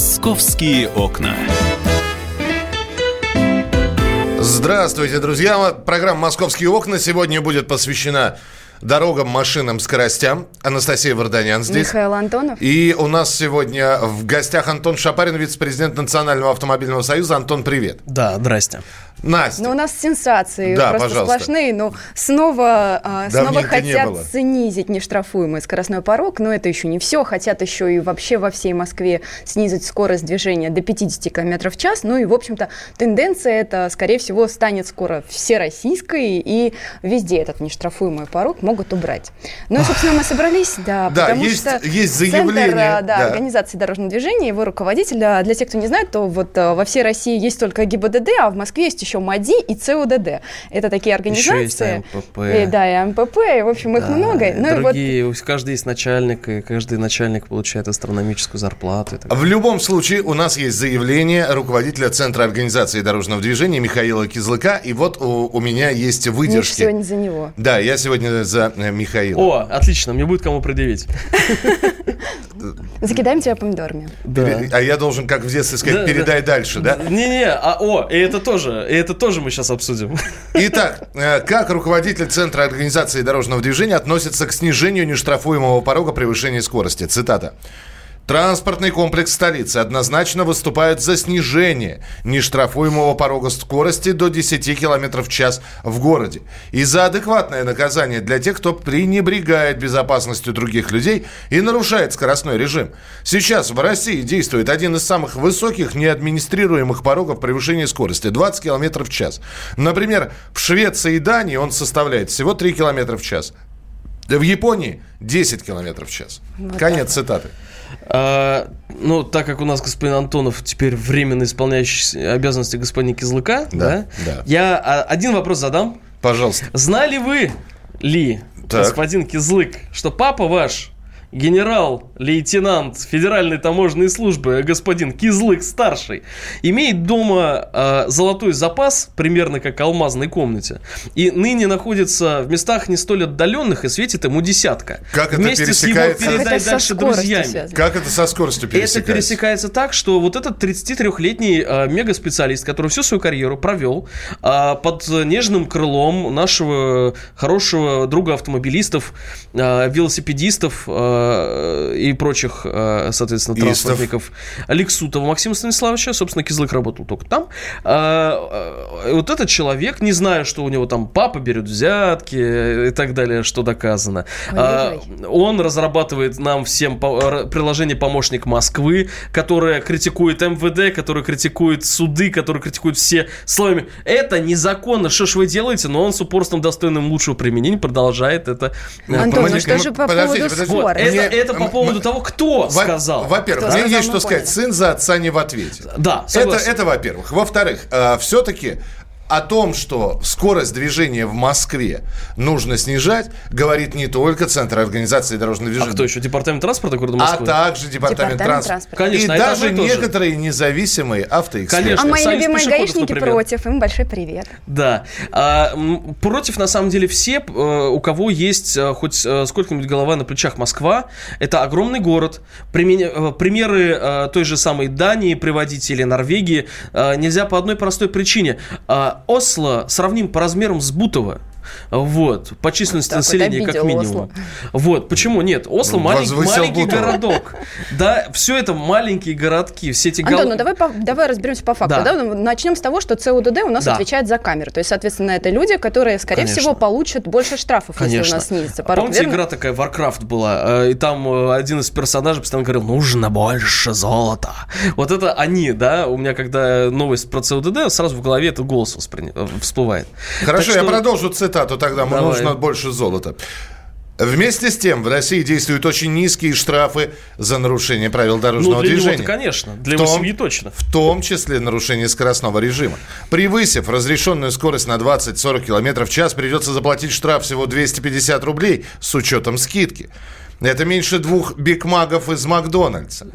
Московские окна. Здравствуйте, друзья. Программа «Московские окна» сегодня будет посвящена дорогам, машинам, скоростям. Анастасия Варданян здесь. Михаил Антонов. И у нас сегодня в гостях Антон Шапарин, вице-президент Национального автомобильного союза. Антон, привет. Да, здрасте. Настя. Ну, у нас сенсации Да, просто пожалуйста. сплошные. Но снова, а, снова не хотят было. снизить нештрафуемый скоростной порог. Но это еще не все. Хотят еще и вообще во всей Москве снизить скорость движения до 50 км в час. Ну и, в общем-то, тенденция эта, скорее всего, станет скоро всероссийской. И везде этот нештрафуемый порог могут убрать. Ну и, собственно, мы собрались, да, Да, потому есть- что есть Центр, заявление, а, да, да. организации дорожного движения, его руководитель, а, для тех, кто не знает, то вот а, во всей России есть только ГИБДД, а в Москве есть еще МАДИ и ЦУДД. Это такие организации. есть АМПП. И, да, и МПП, и, в общем, их Да, много. и Ну и вот другие, у каждый есть начальник, и каждый начальник получает астрономическую зарплату. В любом случае, у нас есть заявление руководителя Центра организации дорожного движения Михаила Кизлыка. И вот у, у меня есть Миш выдержки. сегодня за него. Да, я сегодня за э, Михаила. О, отлично, мне будет кому предъявить. Закидаем тебя помидорами. Да. А я должен, как в детстве сказать, Да, передай дальше, да? Не-не, а о, и это тоже, и это тоже мы сейчас обсудим. Итак, э, как руководитель Центра организации дорожного движения относится к снижению нештрафуемого порога превышения скорости? Цитата. Транспортный комплекс столицы однозначно выступает за снижение нештрафуемого порога скорости до 10 км в час в городе и за адекватное наказание для тех, кто пренебрегает безопасностью других людей и нарушает скоростной режим. Сейчас в России действует один из самых высоких неадминистрируемых порогов превышения скорости – 20 км в час. Например, в Швеции и Дании он составляет всего 3 км в час. В Японии 10 км в час. Конец цитаты. А, ну, так как у нас господин Антонов теперь временно исполняющий обязанности господина Кизлыка, Да, да, да. я а, один вопрос задам. Пожалуйста. Знали вы ли, Так. господин Кизлык, что папа ваш, генерал-лейтенант Федеральной таможенной службы, господин Кизлык старший, имеет дома э, золотой запас, примерно как алмазной комнате, и ныне находится в местах не столь отдаленных и светит ему десятка. Как это Вместе с его пересекается? Как передай это со дальше скоростью друзьями. связано? Как это со скоростью пересекается? Это пересекается так, что вот этот 33-летний э, мегаспециалист, который всю свою карьеру провел э, под нежным крылом нашего хорошего друга автомобилистов, э, велосипедистов э, и прочих, э, соответственно, транспортников, Алексутова Максима Станиславовича, собственно, Кизлык работал только там. Э, э, вот этот человек, не знаю, что у него там папа берет взятки и так далее, что доказано. Он разрабатывает нам всем приложение «Помощник Москвы», которое критикует МВД, которое критикует суды, которое критикует все словами. Это незаконно, что ж вы делаете? Но он с упорством достойным лучшего применения продолжает это э, Антон, ну что же по поводу. Это, Мне- это по поводу м- того, кто Во- сказал. Во-первых, Кто мне есть что сказать. поняли. Сын за отца не в ответе. Да, Это, согласен. это во-первых. Во-вторых, все-таки о том, что скорость движения в Москве нужно снижать, говорит не только Центр организации дорожного А движения, кто еще? Департамент транспорта города а Москвы? также Департамент, Департамент транспорта. транспорта. Конечно, И это даже некоторые независимые автоэксперты. Конечно. А мои Союз любимые гаишники например. против. Им большой привет. Да. А, против, на самом деле, все, э, у кого есть э, хоть э, сколько-нибудь голова на плечах Москва, это огромный город. Примеры той же самой Дании приводить или Норвегии нельзя по одной простой причине. Осло сравним по размерам с Бутово. Вот, по численности Так населения, как минимум. Осло. Вот, почему нет? Осло Ну, маленький, возвысил маленький Бутово. городок. Да, все это маленькие городки, все эти Антон, гол- ну давай, по- давай разберемся по факту. Да. Да. Ну, Начнем с того, что ЦУДД у нас Да. отвечает за камеры. То есть, соответственно, это люди, которые, скорее Конечно. всего, получат больше штрафов, если у Конечно. нас снизится порог. Помните, верно? игра такая Warcraft была, э, и там э, один из персонажей постоянно говорил, нужно больше золота. Вот это они, да, у меня когда новость про ЦУДД, сразу в голове этот голос воспри- э, всплывает. Хорошо, Так я что- продолжу цитату тогда. Давай. нужно больше золота. Вместе с тем в России действуют очень низкие штрафы за нарушение правил Ну, дорожного для движения. него-то, конечно, для В его том- семьи точно. В том числе нарушение скоростного режима. Превысив разрешенную скорость на 20-40 км в час, придется заплатить штраф всего 250 рублей с учетом скидки. Это меньше двух бигмагов из Макдональдса.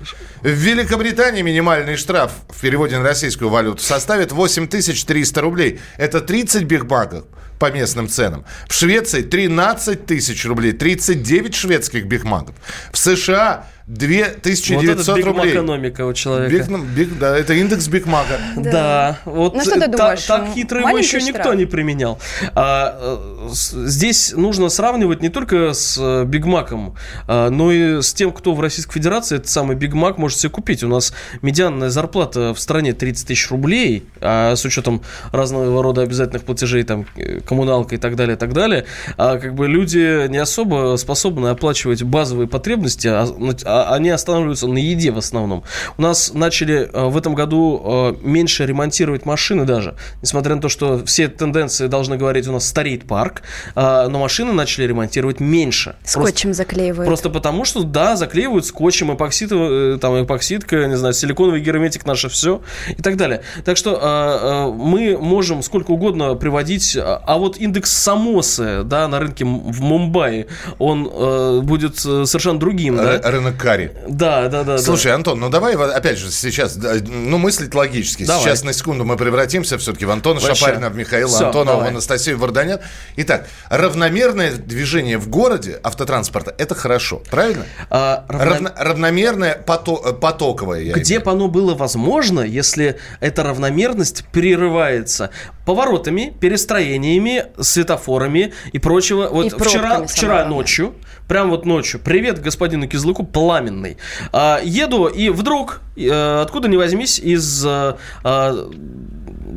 В Великобритании минимальный штраф в переводе на российскую валюту составит 8300 рублей. Это 30 бигмагов по местным ценам. В Швеции 13 тысяч рублей, 39 шведских бигмаков. В США 2900 вот это рублей. экономика у человека. Биг, биг, да, это индекс Биг Мака. Да. да. Вот ну, что ты думаешь? Так, так хитро его еще штраф. никто не применял. А, э, здесь нужно сравнивать не только с э, Биг Маком, а, но и с тем, кто в Российской Федерации этот самый Биг Мак может себе купить. У нас медианная зарплата в стране 30 тысяч рублей, а с учетом разного рода обязательных платежей, там, э, коммуналка и так далее, и так далее, а как бы люди не особо способны оплачивать базовые потребности, а, а а, они останавливаются на еде в основном. У нас начали э, в этом году э, меньше ремонтировать машины даже, несмотря на то, что все тенденции должны говорить, у нас стареет парк, э, но машины начали ремонтировать меньше. Скотчем просто, заклеивают. Просто потому, что, да, заклеивают скотчем, эпоксид, там, эпоксидка, не знаю, силиконовый герметик наше все и так далее. Так что мы можем сколько угодно приводить, а вот индекс Самосы, да, на рынке в Мумбаи, он будет совершенно другим. Да? Рынок Кари. Да, да, да. Слушай, да. Антон, ну давай опять же сейчас, ну мыслить логически. Давай. Сейчас на секунду мы превратимся все-таки в Антона Вообще. Шапарина, в Михаила Все, Антонова, давай. в Анастасию Варданян. Итак, равномерное движение в городе автотранспорта – это хорошо, правильно? А, равно... Равно, равномерное пото... потоковое. Где бы оно было возможно, если эта равномерность прерывается поворотами, перестроениями, светофорами и прочего. Вот и вчера, вчера ночью, прям вот ночью, привет господину Кизлыку, пламенный. А, еду, и вдруг, э, откуда ни возьмись, из э, а,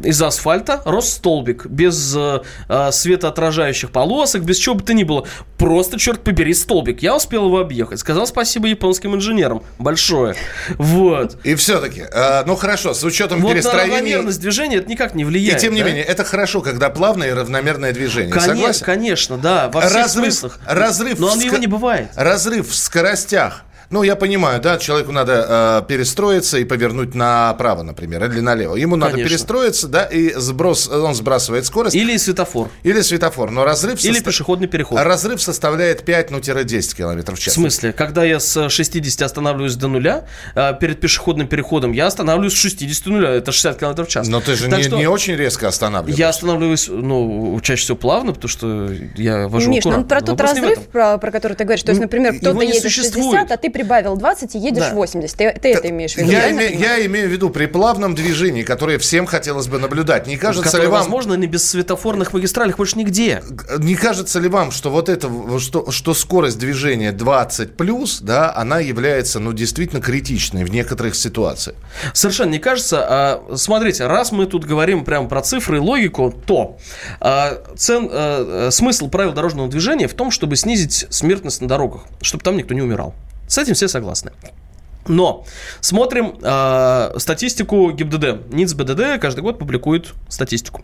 из асфальта рос столбик без э, э, светоотражающих полосок, без чего бы то ни было. Просто, черт побери, столбик. Я успел его объехать. Сказал спасибо японским инженерам. Большое. Вот. И все-таки, э, ну хорошо, с учетом вот перестроения... равномерность движения это никак не влияет. И тем не да? менее, это хорошо, когда плавное и равномерное движение. Конечно, Согласен? конечно, да, во всех разрыв, смыслах. Разрыв Но он его не бывает. Разрыв в скоростях ну, я понимаю, да, человеку надо э, перестроиться и повернуть направо, например, или налево. Ему Конечно. надо перестроиться, да, и сброс, он сбрасывает скорость. Или светофор. Или светофор, но разрыв... Или состав... пешеходный переход. Разрыв составляет 5, ну, 10 километров в час. В смысле? Когда я с 60 останавливаюсь до нуля, э, перед пешеходным переходом, я останавливаюсь с 60 до нуля, это 60 километров в час. Но ты же не, что... не очень резко останавливаешься. Я останавливаюсь, ну, чаще всего плавно, потому что я вожу Миш, ну, про тот разрыв, про, про который ты говоришь, то есть, например, кто-то едет существует. 60, а ты прибавил 20 едешь да. 80. Ты, ты это имеешь в виду? Я, име, я имею в виду при плавном движении, которое всем хотелось бы наблюдать. Не кажется которое, ли вам... возможно, не без светофорных магистралей больше нигде. Не кажется ли вам, что вот это, что, что скорость движения 20 плюс, да, она является, ну, действительно критичной в некоторых ситуациях? Совершенно не кажется. А, смотрите, раз мы тут говорим прямо про цифры и логику, то а, цен, а, смысл правил дорожного движения в том, чтобы снизить смертность на дорогах, чтобы там никто не умирал. С этим все согласны. Но смотрим э, статистику ГИБДД. НИЦ БДД каждый год публикует статистику.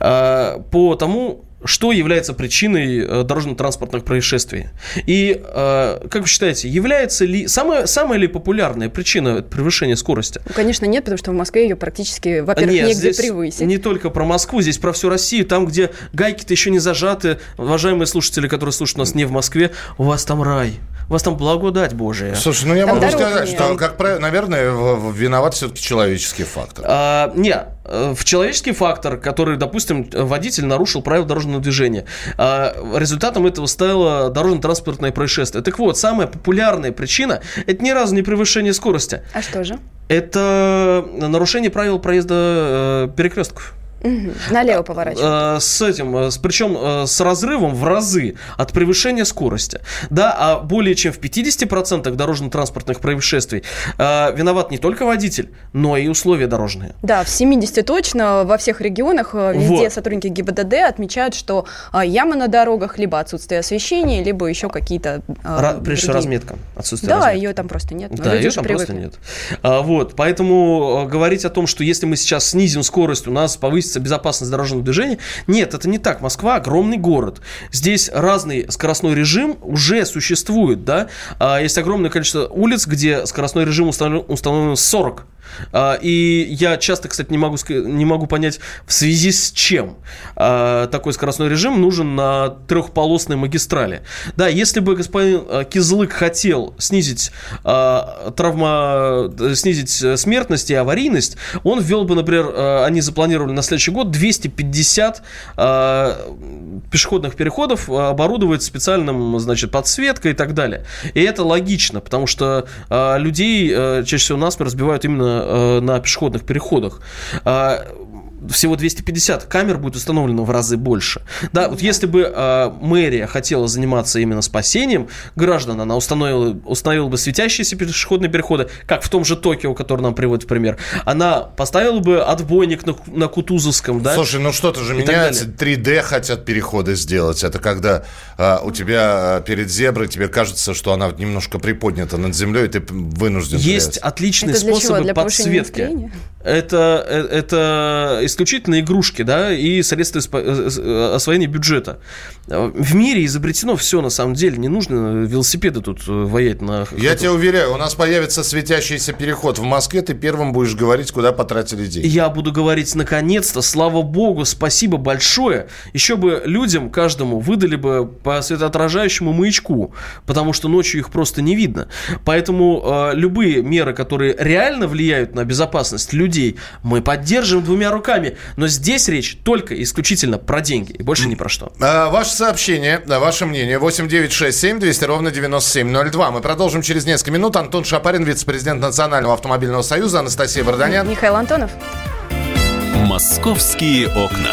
Э, по тому, что является причиной э, дорожно-транспортных происшествий. И, э, как вы считаете, является ли самая, самая ли популярная причина превышения скорости? Ну, конечно, нет, потому что в Москве ее практически, во-первых, нет, негде здесь превысить. Не только про Москву, здесь про всю Россию, там, где гайки-то еще не зажаты. Уважаемые слушатели, которые слушают нас не в Москве, у вас там рай у вас там благодать Божия. Слушай, ну я там могу сказать, нет. что, как правило, наверное, виноват все-таки человеческий фактор. А, нет, э, в человеческий фактор, который, допустим, водитель нарушил правила дорожного движения. А, результатом этого стало дорожно-транспортное происшествие. Так вот, самая популярная причина – это ни разу не превышение скорости. А что же? Это нарушение правил проезда э, перекрестков. Угу. Налево поворачивать. Э, с этим, э, с, причем э, с разрывом в разы от превышения скорости. Да, а более чем в 50% дорожно-транспортных происшествий виноват не только водитель, но и условия дорожные. Да, в 70 точно, во всех регионах везде вот. сотрудники ГИБДД отмечают, что ямы на дорогах, либо отсутствие освещения, либо еще какие-то Ра- Прежде всего разметка. Отсутствие да, разметки. ее там просто нет. Да, ее там привыкли. просто нет. А, вот, поэтому говорить о том, что если мы сейчас снизим скорость, у нас повысится повысится безопасность дорожного движения. Нет, это не так. Москва огромный город. Здесь разный скоростной режим уже существует, да. А есть огромное количество улиц, где скоростной режим установлен, установлен 40 А, и я часто, кстати, не могу, не могу понять, в связи с чем а, такой скоростной режим нужен на трехполосной магистрали. Да, если бы господин а, Кизлык хотел снизить травма, снизить смертность и аварийность, он ввел бы, например, они запланировали на следующий год 250 пешеходных переходов оборудовать специальным, значит, подсветкой и так далее. И это логично, потому что людей чаще всего насмерть разбивают именно э, на пешеходных переходах. А, всего 250, камер будет установлено в разы больше. Да, вот если бы э, мэрия хотела заниматься именно спасением граждан, она установила, установила бы светящиеся пешеходные переходы, как в том же Токио, который нам приводит в пример. Она поставила бы отбойник на, на Кутузовском, да? Слушай, ну что-то же меняется. 3D хотят переходы сделать. Это когда э, у тебя перед зеброй тебе кажется, что она немножко приподнята над землей, и ты вынужден... Есть терять. отличные это способы подсветки. Это, э, это исключительно игрушки, да, и средства э, э, освоения бюджета. В мире изобретено все, на самом деле. Не нужно велосипеды тут э, воять на... Я тебе уверяю, у нас появится светящийся переход в Москве, ты первым будешь говорить, куда потратили деньги. Я буду говорить, наконец-то, слава богу, спасибо большое. Еще бы людям, каждому, выдали бы по светоотражающему маячку, потому что ночью их просто не видно. Поэтому э, любые меры, которые реально влияют на безопасность людей, мы поддержим двумя руками деньгами. Но здесь речь только исключительно про деньги и больше ни про что. А, ваше сообщение, ваше мнение 8967 200 ровно 9702. Мы продолжим через несколько минут. Антон Шапарин, вице-президент Национального автомобильного союза, Анастасия Варданян. Михаил Антонов. Московские окна.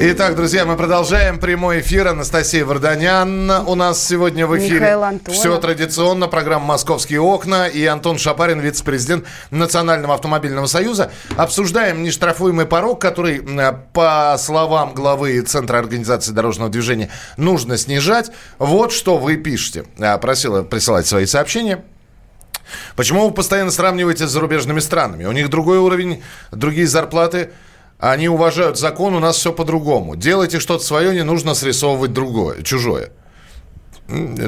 Итак, друзья, мы продолжаем прямой эфир. Анастасия Варданян у нас сегодня в эфире. Михаил Антонов. Все традиционно. Программа «Московские окна» и Антон Шапарин, вице-президент Национального автомобильного союза. Обсуждаем нештрафуемый порог, который, по словам главы Центра организации дорожного движения, нужно снижать. Вот что вы пишете. Э, просила присылать свои сообщения. Почему вы постоянно сравниваете с зарубежными странами? У них другой уровень, другие зарплаты – они уважают закон, у нас все по-другому. Делайте что-то свое, не нужно срисовывать другое, чужое.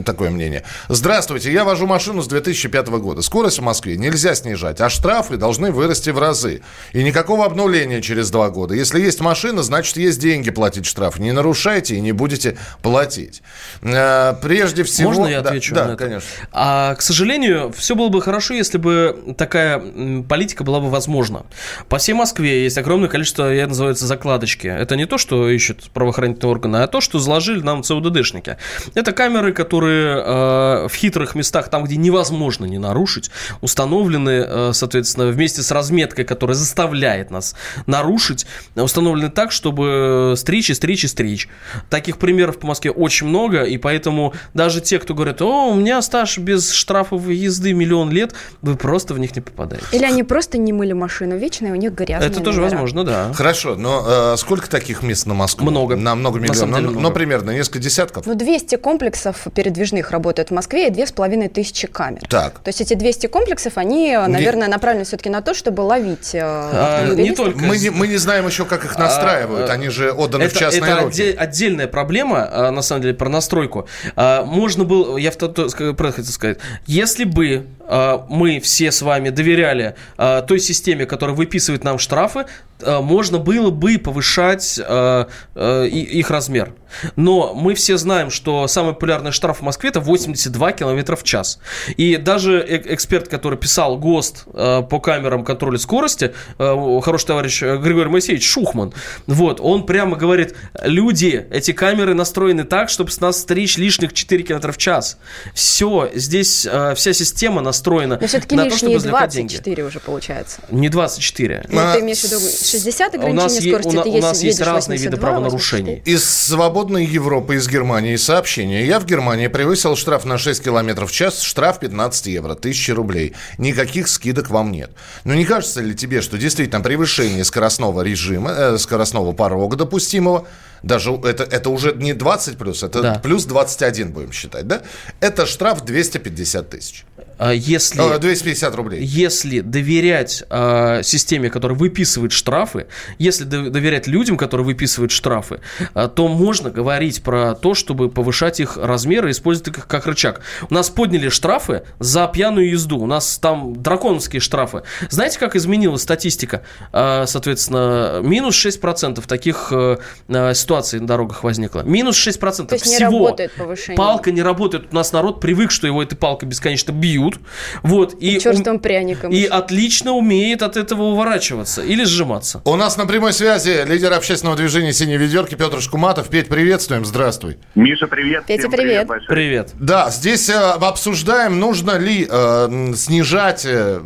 Такое мнение. Здравствуйте, я вожу машину с 2005 года. Скорость в Москве нельзя снижать, а штрафы должны вырасти в разы. И никакого обнуления через два года. Если есть машина, значит есть деньги платить штраф. Не нарушайте и не будете платить. Э, прежде всего... Можно я отвечу да, да, это? конечно. А, к сожалению, все было бы хорошо, если бы такая политика была бы возможна. По всей Москве есть огромное количество, я называется, закладочки. Это не то, что ищут правоохранительные органы, а то, что заложили нам ЦУДДшники. Это камеры камеры, которые э, в хитрых местах, там, где невозможно не нарушить, установлены, э, соответственно, вместе с разметкой, которая заставляет нас нарушить, установлены так, чтобы стричь и стричь и стричь. Таких примеров по Москве очень много, и поэтому даже те, кто говорят, о, у меня стаж без штрафов езды миллион лет, вы просто в них не попадаете. Или они просто не мыли машину вечно, и у них грязные Это тоже номера. возможно, да. Хорошо, но э, сколько таких мест на Москву? Много. На много миллионов. На деле но, много. но примерно несколько десятков. Ну, 200 комплексов передвижных работают в Москве и 2500 камер. Так. То есть эти 200 комплексов, они, наверное, направлены все-таки на то, чтобы ловить э, А, не только. Мы не, мы не знаем еще, как их настраивают. А, Они же отданы в это, частные это руки. отде- отдельная проблема, а, на самом деле, про настройку. А, Можно было, я в то- то- ска- про это хотел сказать, если бы а, мы все с вами доверяли а, той системе, которая выписывает нам штрафы, а, можно было бы повышать а, а, их размер. Но мы все знаем, что самый популярный штраф в Москве это 82 км в час. И даже э- эксперт, который писал ГОСТ по камерам контроля скорости, хороший товарищ э, Григорий Моисеевич Шухман, вот, он прямо говорит, люди, эти камеры настроены так, чтобы с нас стричь лишних 4 км в час. Все, здесь вся система настроена настроена Но все-таки на то, чтобы лишние извлекать деньги. 24 уже получается. Не 24. Ну, А, ты имеешь в виду 60 У нас, ограничения е- скорости, у у если нас есть разные виды 82, правонарушений. 84. Из свободной Европы, из Германии сообщение. Я в Германии превысил штраф на 6 километров в час, штраф 15 евро, 1000 рублей. Никаких скидок вам нет. Но не кажется ли тебе, что действительно превышение скоростного режима, э, скоростного порога допустимого, даже это, это уже не 20 плюс, это Да. плюс 21 будем считать, да? Это штраф 250 тысяч. А Если... Э, 250 рублей. Если доверять э, системе, которая выписывает штрафы, если до- доверять людям, которые выписывают штрафы, э, то можно говорить про то, чтобы повышать их размеры и использовать их как рычаг. У нас подняли штрафы за пьяную езду. У нас там драконовские штрафы. Знаете, как изменилась статистика? Э, соответственно, минус 6% таких э, э, ситуаций на дорогах возникло. Минус 6% То есть не всего. работает повышение. Палка не работает. У нас народ привык, что его этой палкой бесконечно бьют. Вот. И, ум- Черствым пряником. и отлично умеет от этого уворачиваться или сжиматься. У нас на прямой связи лидер общественного движения «Синей ведерки» Петр Шкуматов. Петь, приветствуем, здравствуй. Миша, привет. Петя, Всем привет. большой. Привет. Да, здесь э, обсуждаем, нужно ли э, снижать э,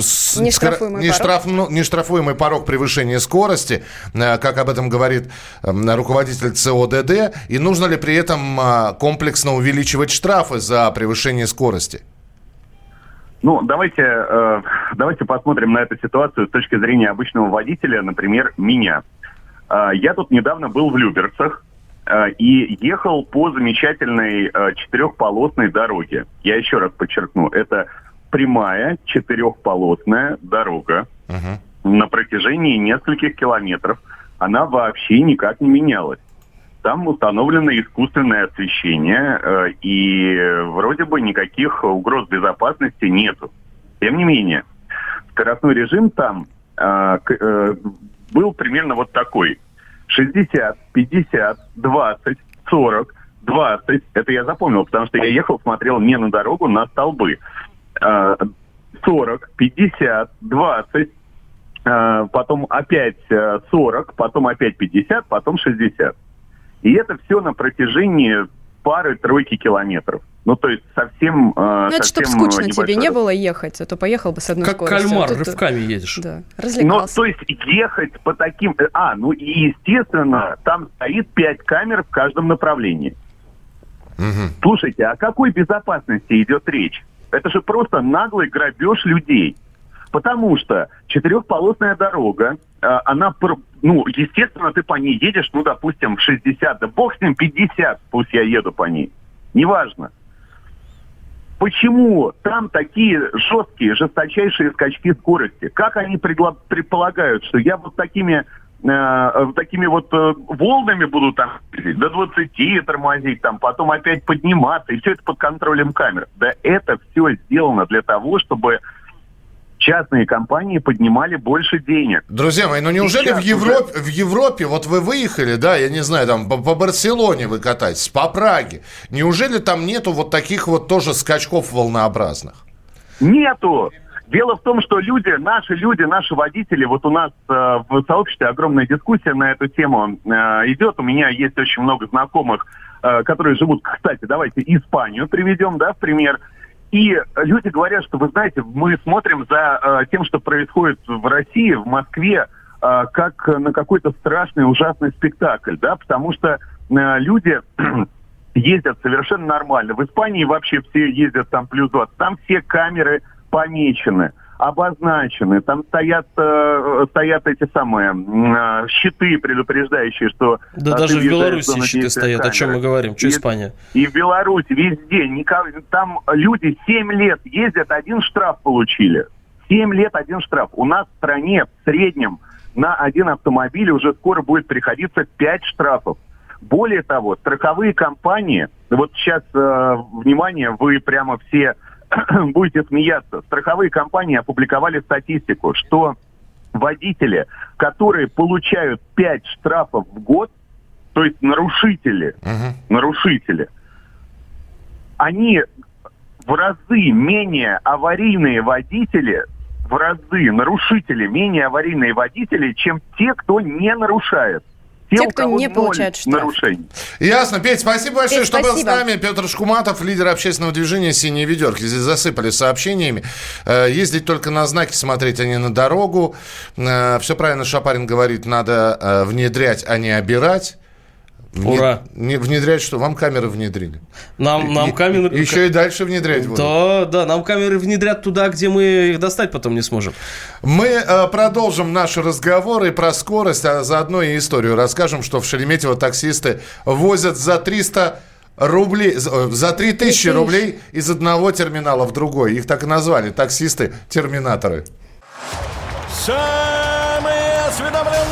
с- Нештрафуемый скоро- порог. нештраф- ну, нештрафуемый порог превышения скорости, э, как об этом говорит э, руководитель ЦОДД, и нужно ли при этом э, комплексно увеличивать штрафы за превышение скорости? Ну, давайте, э, давайте посмотрим на эту ситуацию с точки зрения обычного водителя, например, меня. Э, я тут недавно был в Люберцах э, и ехал по замечательной э, четырехполосной дороге. Я еще раз подчеркну, это прямая четырехполосная дорога на протяжении нескольких километров. Она вообще никак не менялась. Там установлено искусственное освещение, э, и вроде бы никаких угроз безопасности нету. Тем не менее, скоростной режим там э, э, был примерно вот такой. 60, 50, 20, 40, 20. Это я запомнил, потому что я ехал, смотрел не на дорогу, на столбы. Э, 40, 50, 20, э, потом опять э, 40, потом опять 50, потом 60. И это все на протяжении пары-тройки километров. Ну, то есть совсем... э, Ну, это чтобы совсем, э, скучно тебе не было ехать, а то поехал бы с одной Как скоростью. кальмар, а тут- рывками едешь. Да, Ну, развлекался. то есть ехать по таким... э, А, ну и естественно, там стоит пять камер в каждом направлении. Слушайте, о какой безопасности идет речь? Это же просто наглый грабеж людей. Потому что четырехполосная дорога, э, она, ну, естественно, ты по ней едешь, ну, допустим, в 60, да бог с ним, 50, пусть я еду по ней. Неважно. Почему там такие жесткие, жесточайшие скачки скорости? Как они предполагают, что я вот такими э, такими вот э, волнами буду там до 20 тормозить, там, потом опять подниматься, и все это под контролем камер. Да это все сделано для того, чтобы частные компании поднимали больше денег. Друзья мои, ну неужели Сейчас в Европе, в Европе, вот вы выехали, да, я не знаю, там по, по Барселоне вы катаетесь, по Праге, неужели там нету вот таких вот тоже скачков волнообразных? Нету! Дело в том, что люди, наши люди, наши водители, вот у нас э, в сообществе огромная дискуссия на эту тему э, идет. У меня есть очень много знакомых, э, которые живут, кстати, давайте Испанию приведем, да, в пример. И люди говорят, что, вы знаете, мы смотрим за э, тем, что происходит в России, в Москве, э, как на какой-то страшный, ужасный спектакль, да, потому что э, люди ездят совершенно нормально. В Испании вообще все ездят там плюс 20. Там все камеры помечены, обозначены. Там стоят, э, стоят эти самые э, щиты, предупреждающие, что... Да э, даже в Беларуси щиты стоят. О чем мы камеры. говорим? Что И- Испания? И в Беларуси везде. никого- Там люди 7 лет ездят, один штраф получили. 7 лет один штраф. У нас в стране в среднем на один автомобиль уже скоро будет приходиться 5 штрафов. Более того, страховые компании, вот сейчас, э, внимание, вы прямо все будете смеяться, страховые компании опубликовали статистику, что водители, которые получают 5 штрафов в год, то есть нарушители, нарушители, они в разы менее аварийные водители, в разы нарушители менее аварийные водители, чем те, кто не нарушает. Те, кто не получает штраф. нарушений. Ясно. Петь, спасибо большое, Петь, что был с спасибо. нами. Петр Шкуматов, лидер общественного движения «Синие ведерки». Здесь засыпали сообщениями. Э, Ездить только на знаки, смотреть, а не на дорогу. Все правильно Шапарин говорит, надо э, внедрять, а не обирать. Ура. Не внедрять что? Вам камеры внедрили. Нам, нам И- камеры... Еще и дальше внедрять будут. Да, да, нам камеры внедрят туда, где мы их достать потом не сможем. Мы э, продолжим наши разговоры про скорость, а заодно и историю расскажем, что в Шереметьево таксисты возят за 300 рублей, за э, за 3000 Тысяч. рублей из одного терминала в другой. Их так и назвали, таксисты-терминаторы. Самые осведомленные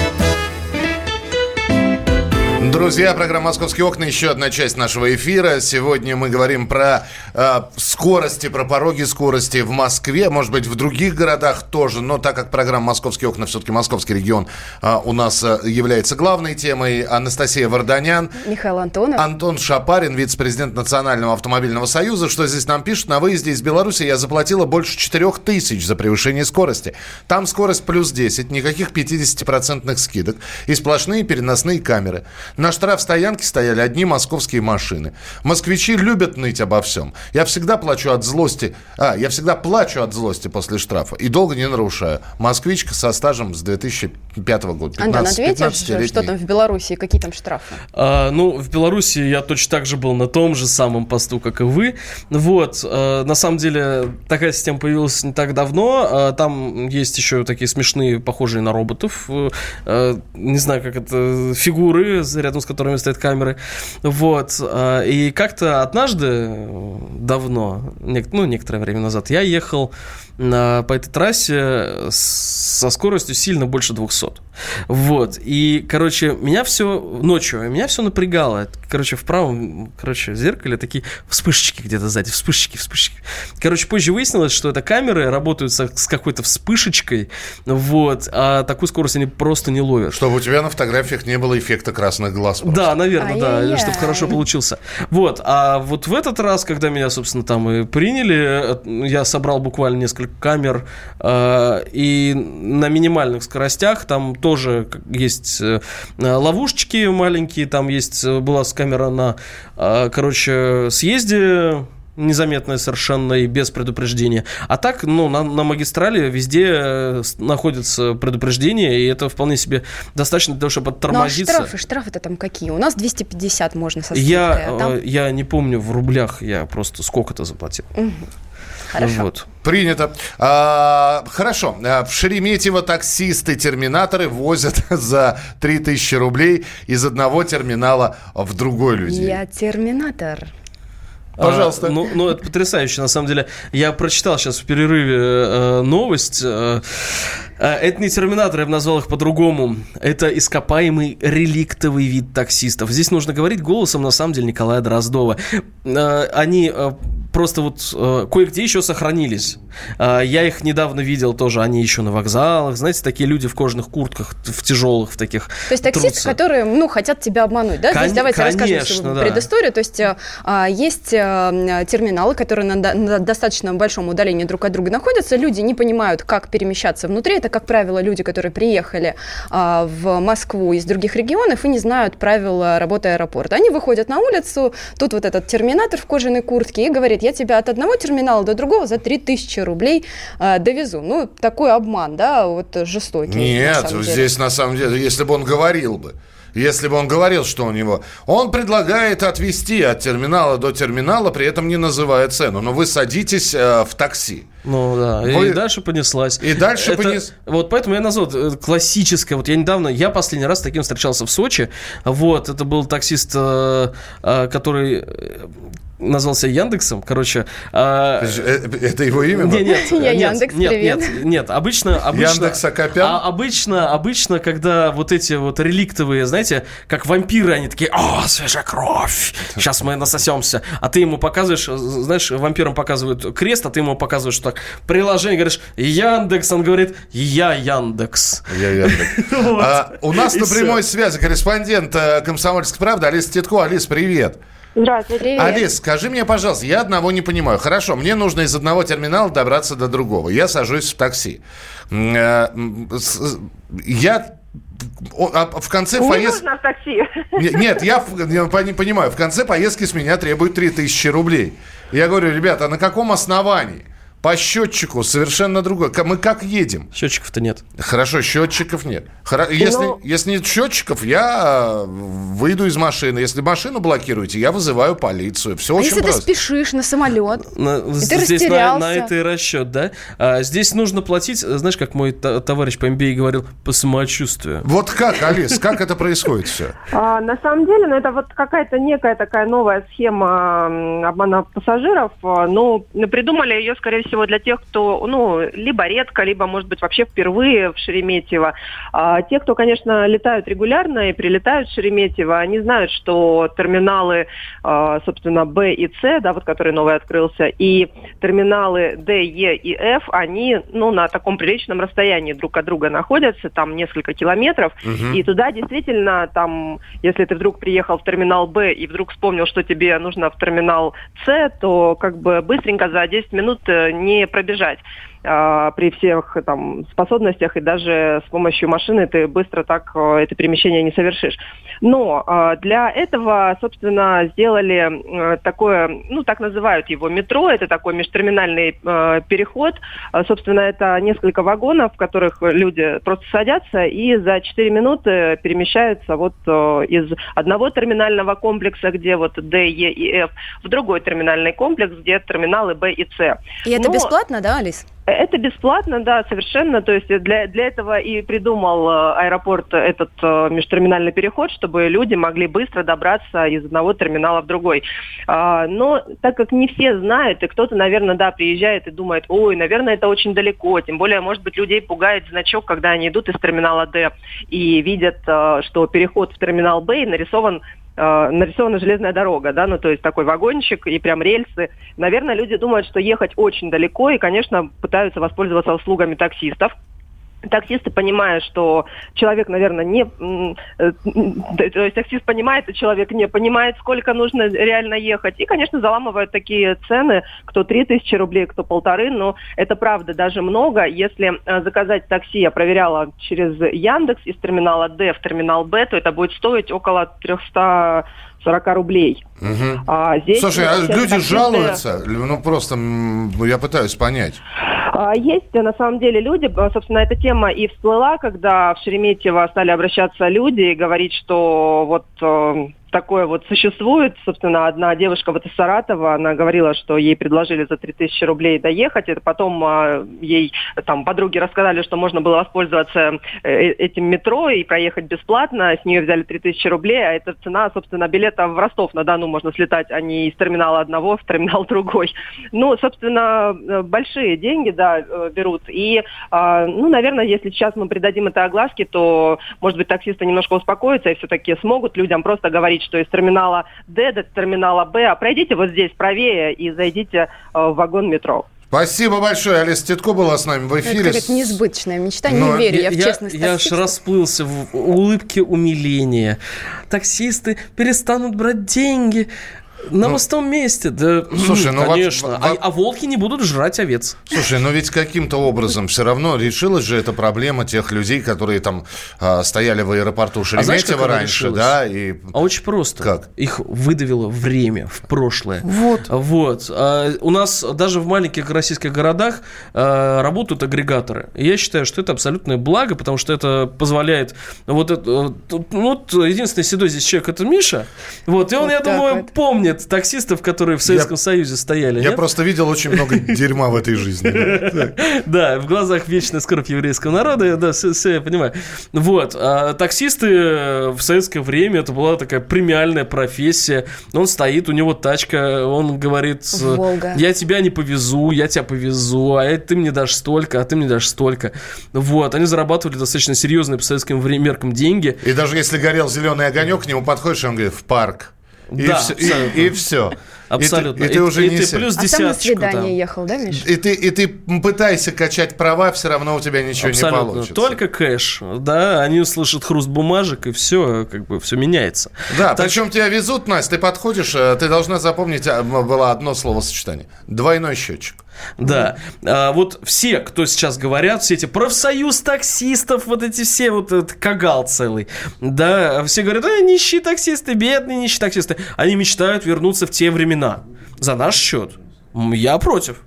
Друзья, программа «Московские окна» еще одна часть нашего эфира. Сегодня мы говорим про э, скорости, про пороги скорости в Москве, может быть, в других городах тоже, но так как программа «Московские окна» все-таки московский регион э, у нас э, является главной темой, Анастасия Варданян, Михаил Антонов. Антон Шапарин, вице-президент Национального автомобильного союза, что здесь нам пишут, на выезде из Беларуси я заплатила больше 4 тысяч за превышение скорости. Там скорость плюс 10, никаких 50% скидок и сплошные переносные камеры. На штрафстоянке стояли одни московские машины. Москвичи любят ныть обо всем. Я всегда плачу от злости, а, я всегда плачу от злости после штрафа и долго не нарушаю. Москвичка со стажем с 2005 года. 15, Антон, ответишь, 15-летний. что там в Беларуси, какие там штрафы? А, ну, в Беларуси я точно так же был на том же самом посту, как и вы. Вот, а, на самом деле, такая система появилась не так давно. А, там есть еще такие смешные, похожие на роботов. а, не знаю, как это, фигуры, рядом с которыми стоят камеры. Вот. а, и как-то однажды, э, давно, ну, некоторое время назад, я ехал на, по этой трассе с- со скоростью сильно больше 200. Вот. И, короче, меня все ночью, меня все напрягало. Короче, в правом, короче, зеркале такие вспышечки где-то сзади, вспышечки, вспышечки. Короче, позже выяснилось, что это камеры работают со- с какой-то вспышечкой, вот, а такую скорость они просто не ловят. Чтобы у тебя на фотографиях не было эффекта красных глаз. просто. Да, наверное, да, чтобы хорошо получился. Вот, а вот в этот раз, когда меня, собственно, там и приняли, э, я собрал буквально несколько камер, э, и на минимальных скоростях там тоже есть э, ловушечки маленькие, там есть, э, была с камера на, короче, съезде, незаметная совершенно и без предупреждения. А так, ну, на, на магистрали везде находится предупреждение, и это вполне себе достаточно для того, чтобы Ну а оттормозиться. штрафы, штрафы-то там какие? У нас 250 можно со скидкой, Я, а там... я не помню в рублях, я просто сколько-то заплатил. Хорошо. Вот. Принято. А, хорошо. А, В Шереметьево таксисты-терминаторы возят за 3000 рублей из одного терминала в другой людей. Я терминатор. Пожалуйста. А, ну, ну, это потрясающе, на самом деле. Я прочитал сейчас в перерыве э, новость. э, э, это не терминаторы, я бы назвал их по-другому. Это ископаемый реликтовый вид таксистов. Здесь нужно говорить голосом, на самом деле, Николая Дроздова. Э, они э, просто вот э, кое-где еще сохранились. Э, я их недавно видел тоже, они еще на вокзалах. Знаете, такие люди в кожаных куртках, в тяжелых, в таких. То есть таксисты, трутся. которые, ну, хотят тебя обмануть, да? Кон- Здесь давайте расскажем конечно, всю да. предысторию. То есть э, а, есть э, терминалы, которые на, на достаточно большом удалении друг от друга находятся. Люди не понимают, как перемещаться внутри. Это, как правило, люди, которые приехали а, в Москву из других регионов и не знают правил работы аэропорта. Они выходят на улицу, тут вот этот терминатор в кожаной куртке и говорит, я тебя от одного терминала до другого за 3000 рублей а, довезу. Ну, такой обман, да, вот жестокий. на Нет, деле. здесь на самом деле, если бы он говорил бы, если бы он говорил, что у него... Он предлагает отвезти от терминала до терминала, при этом не называя цену. Но вы садитесь э, в такси. Ну да, Вы- и дальше понеслась. И дальше Это- понес- Вот поэтому я назвал это классическое. Вот я недавно, я последний раз с таким встречался в Сочи. Вот, это был таксист, э, э, который... э, назвался Яндексом, короче. а, Э, Это его имя? нет, Я нет, Яндекс, нет, привет. нет, нет, обычно, обычно, Яндекс Акопян? а, обычно, обычно, когда вот эти вот реликтовые, знаете, как вампиры, они такие, о, свежая кровь, сейчас мы насосемся, а ты ему показываешь, э, знаешь, вампирам показывают крест, а ты ему показываешь, что так, приложение, говоришь, Яндекс, он говорит, я Яндекс. Я Яндекс. А, У нас на прямой связи корреспондент э, «Комсомольской правды» Алиса Титко. Алис, привет. Здравствуйте. Привет. Алис, скажи мне, пожалуйста, я одного не понимаю. Хорошо, мне нужно из одного терминала добраться до другого. Я сажусь в такси. Э, Я а в конце Не поездки... нужно в такси. Не- Нет, я, я пони- понимаю, в конце поездки с меня требуют 3000 рублей. Я говорю, ребята, а на каком основании? По счетчику совершенно другой. К- Мы как едем? Счетчиков-то нет. Хорошо, счетчиков нет. Хоро- Если, Ну- если нет счетчиков, я э, выйду из машины. Если машину блокируете, я вызываю полицию. Все А очень если ты просто. спешишь на самолет? На- ты здесь на, растерялся. на это и расчет, да? А, здесь нужно платить, знаешь, как мой товарищ по MBA говорил, по самочувствию. Вот как, Алис, как это происходит все? А, на самом деле, ну, это вот какая-то некая такая новая схема обмана пассажиров. А, Ну, придумали ее, скорее всего, для тех, кто, ну, либо редко, либо, может быть, вообще впервые в Шереметьево. А те, кто, конечно, летают регулярно и прилетают в Шереметьево, они знают, что терминалы, а, собственно, Б и С, да, вот который новый открылся, и терминалы Д, Е и Ф, они, ну, на таком приличном расстоянии друг от друга находятся, там несколько километров, и туда действительно, там, если ты вдруг приехал в терминал Б и вдруг вспомнил, что тебе нужно в терминал С, то как бы быстренько за 10 минут э, не пробежать при всех там способностях и даже с помощью машины ты быстро так э, это перемещение не совершишь. Но а, для этого, собственно, сделали э, такое, ну так называют его метро, это такой межтерминальный э, переход. А, Собственно, это несколько вагонов, в которых люди просто садятся и за 4 минуты перемещаются вот из одного терминального комплекса, где вот Д, Е и Ф, в другой терминальный комплекс, где терминалы Б и С. И это Но- бесплатно, да, Алис? Это бесплатно, да, совершенно. То есть для, для этого и придумал э, аэропорт этот э, межтерминальный переход, чтобы люди могли быстро добраться из одного терминала в другой. А, но так как не все знают, и кто-то, наверное, да, приезжает и думает, ой, наверное, это очень далеко. Тем более, может быть, людей пугает значок, когда они идут из терминала Д и видят, э, что переход в терминал Б нарисован э, нарисована железная дорога, да, ну то есть такой вагончик и прям рельсы. Наверное, люди думают, что ехать очень далеко и, конечно, пытаются воспользоваться услугами таксистов. Таксисты понимают, что человек, наверное, не... э, То есть таксист понимает, а человек не понимает, сколько нужно реально ехать. И, конечно, заламывают такие цены, кто 3000 рублей, кто полторы. Но это правда даже много. Если э, заказать такси, я проверяла через Яндекс из терминала Д в терминал Б, то это будет стоить около 340 рублей. Мгм. А здесь Слушай, а люди таксисты- жалуются? Ну, просто ну, я пытаюсь понять. А, Есть, на самом деле, люди, собственно, эта тема и всплыла, когда в Шереметьево стали обращаться люди и говорить, что вот э, такое вот существует. Собственно, одна девушка вот из Саратова, она говорила, что ей предложили за 3000 рублей доехать. Это потом а, ей там подруги рассказали, что можно было воспользоваться э, этим метро и проехать бесплатно. С нее взяли 3000 рублей, а это цена, собственно, билета в Ростов-на-Дону можно слетать, а не из терминала одного в терминал другой. Ну, собственно, э, большие деньги, да, э, берут. И, а, ну, наверное, если сейчас мы придадим это огласке, то, может быть, таксисты немножко успокоятся и все-таки смогут людям просто говорить, что из терминала Д до терминала Б, а пройдите вот здесь правее и зайдите э, в вагон метро. Спасибо большое. Алиса Титко была с нами в Ну, Это эфире. какая-то несбыточная мечта, Но не верю я в честность я аж расплылся в улыбке умиления. Таксисты перестанут брать деньги. На пустом месте, да, слушай, ну, конечно. во- А, а волки не будут жрать овец. Слушай, но ведь каким-то образом все равно решилась же эта проблема тех людей, которые там а, стояли в аэропорту знаешь, Шереметьево она раньше, решилась? да, и А очень просто. Как? Их выдавило время в прошлое. Вот. Вот. А, У нас даже в маленьких российских городах а, работают агрегаторы. И я считаю, что это абсолютное благо, потому что это позволяет... Вот это, ну, вот единственный седой здесь человек это Миша. Вот, и он, Вот я думаю, вот. помнит помнит таксистов, которые в Советском Союзе стояли. Я нет? просто видел очень много дерьма в этой жизни. Да, в глазах вечная скорбь еврейского народа, да, все, все я понимаю. Вот, а таксисты э, в советское время, это была такая премиальная профессия. Он стоит, у него тачка, он говорит, Волга. я тебя не повезу, я тебя повезу, а ты мне дашь столько, а ты мне дашь столько. Вот, они зарабатывали достаточно серьезные по советским меркам деньги. И даже если горел зеленый огонек, к нему подходишь, и он говорит, в парк. И, Да, все, абсолютно. и, все. Абсолютно. И ты, и ты уже и не ты се- плюс А сам на свидание там. ехал, да, Миш? И ты, и ты пытайся качать права, все равно у тебя ничего не Абсолютно. получится. Только кэш, да, они услышат хруст бумажек, и все, как бы, все меняется. Да, Так причем тебя везут, Настя, ты подходишь, э, ты должна запомнить, а, было одно словосочетание. Двойной счетчик. Да. А, вот все, кто сейчас говорят, все эти профсоюз таксистов, вот эти все, вот этот кагал целый, да, все говорят, э, нищие таксисты, бедные нищие таксисты. Они мечтают вернуться в те времена. За наш счет. Я против.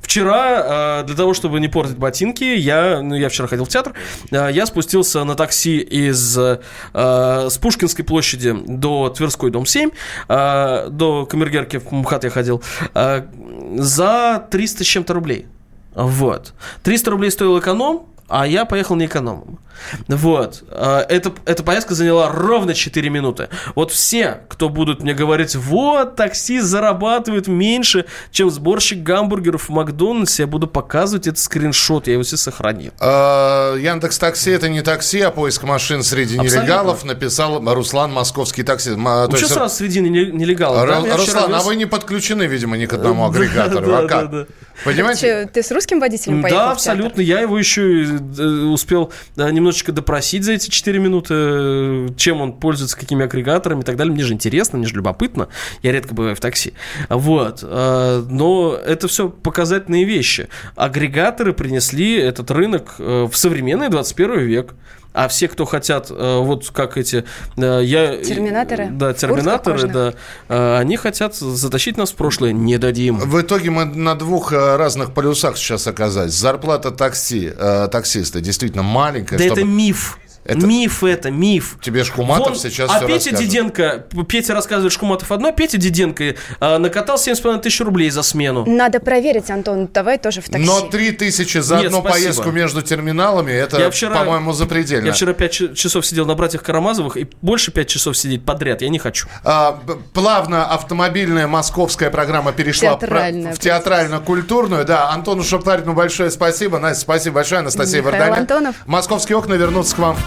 Вчера, э, для того, чтобы не портить ботинки, я, ну, я вчера ходил в театр, э, я спустился на такси из э, с Пушкинской площади до Тверской, дом 7, э, до Камергерки в МХАТ я ходил, за 300 с чем-то рублей. Вот. 300 рублей стоил эконом, а я поехал не экономом. Вот. А, Эта, эта поездка заняла ровно 4 минуты. Вот все, кто будут мне говорить, вот, таксист зарабатывает меньше, чем сборщик гамбургеров в Макдональдсе, я буду показывать этот скриншот, я его все сохранил. Э, Яндекс Такси это не такси, а поиск машин среди Абсолютно. нелегалов написал Руслан Московский такси. А, Ну, что сразу среди не- нелегалов? Руслан, а вы не подключены, видимо, ни к одному агрегатору. а. Понимаете? Ты с русским водителем поехал Да, абсолютно. Я его еще успел да, немножечко допросить за эти 4 минуты, э, чем он пользуется, какими агрегаторами и так далее. Мне же интересно, мне же любопытно. Я редко бываю в такси. Вот. э, Но это все показательные вещи. Агрегаторы принесли этот рынок э, в современный 21 век. А все, кто хотят, э, вот как эти... э, я, Терминаторы? Да, терминаторы, да. э, Они хотят затащить нас в прошлое. Не дадим. В итоге мы на двух разных полюсах сейчас оказались. Зарплата такси, таксиста действительно маленькая. Да чтобы- это миф. Это- Миф это, миф. Тебе Шкуматов Вон, сейчас а всё Петя расскажет. Диденко, Петя рассказывает Шкуматов одно, Петя Диденко а, накатал 7,5 тысяч рублей за смену. Надо проверить, Антон, давай тоже в такси. Но 3 тысячи за Нет, одну спасибо. поездку между терминалами, это, Я вчера- по-моему, запредельно. Я вчера 5 часов сидел на братьях Карамазовых, и больше 5 часов сидеть подряд я не хочу. А, плавно автомобильная московская программа перешла Театральная в театрально-культурную. Да, Антону Шаптарину большое спасибо. Настя, спасибо большое. Анастасия Михаил Варданян. Антонов. Московские окна вернутся к вам в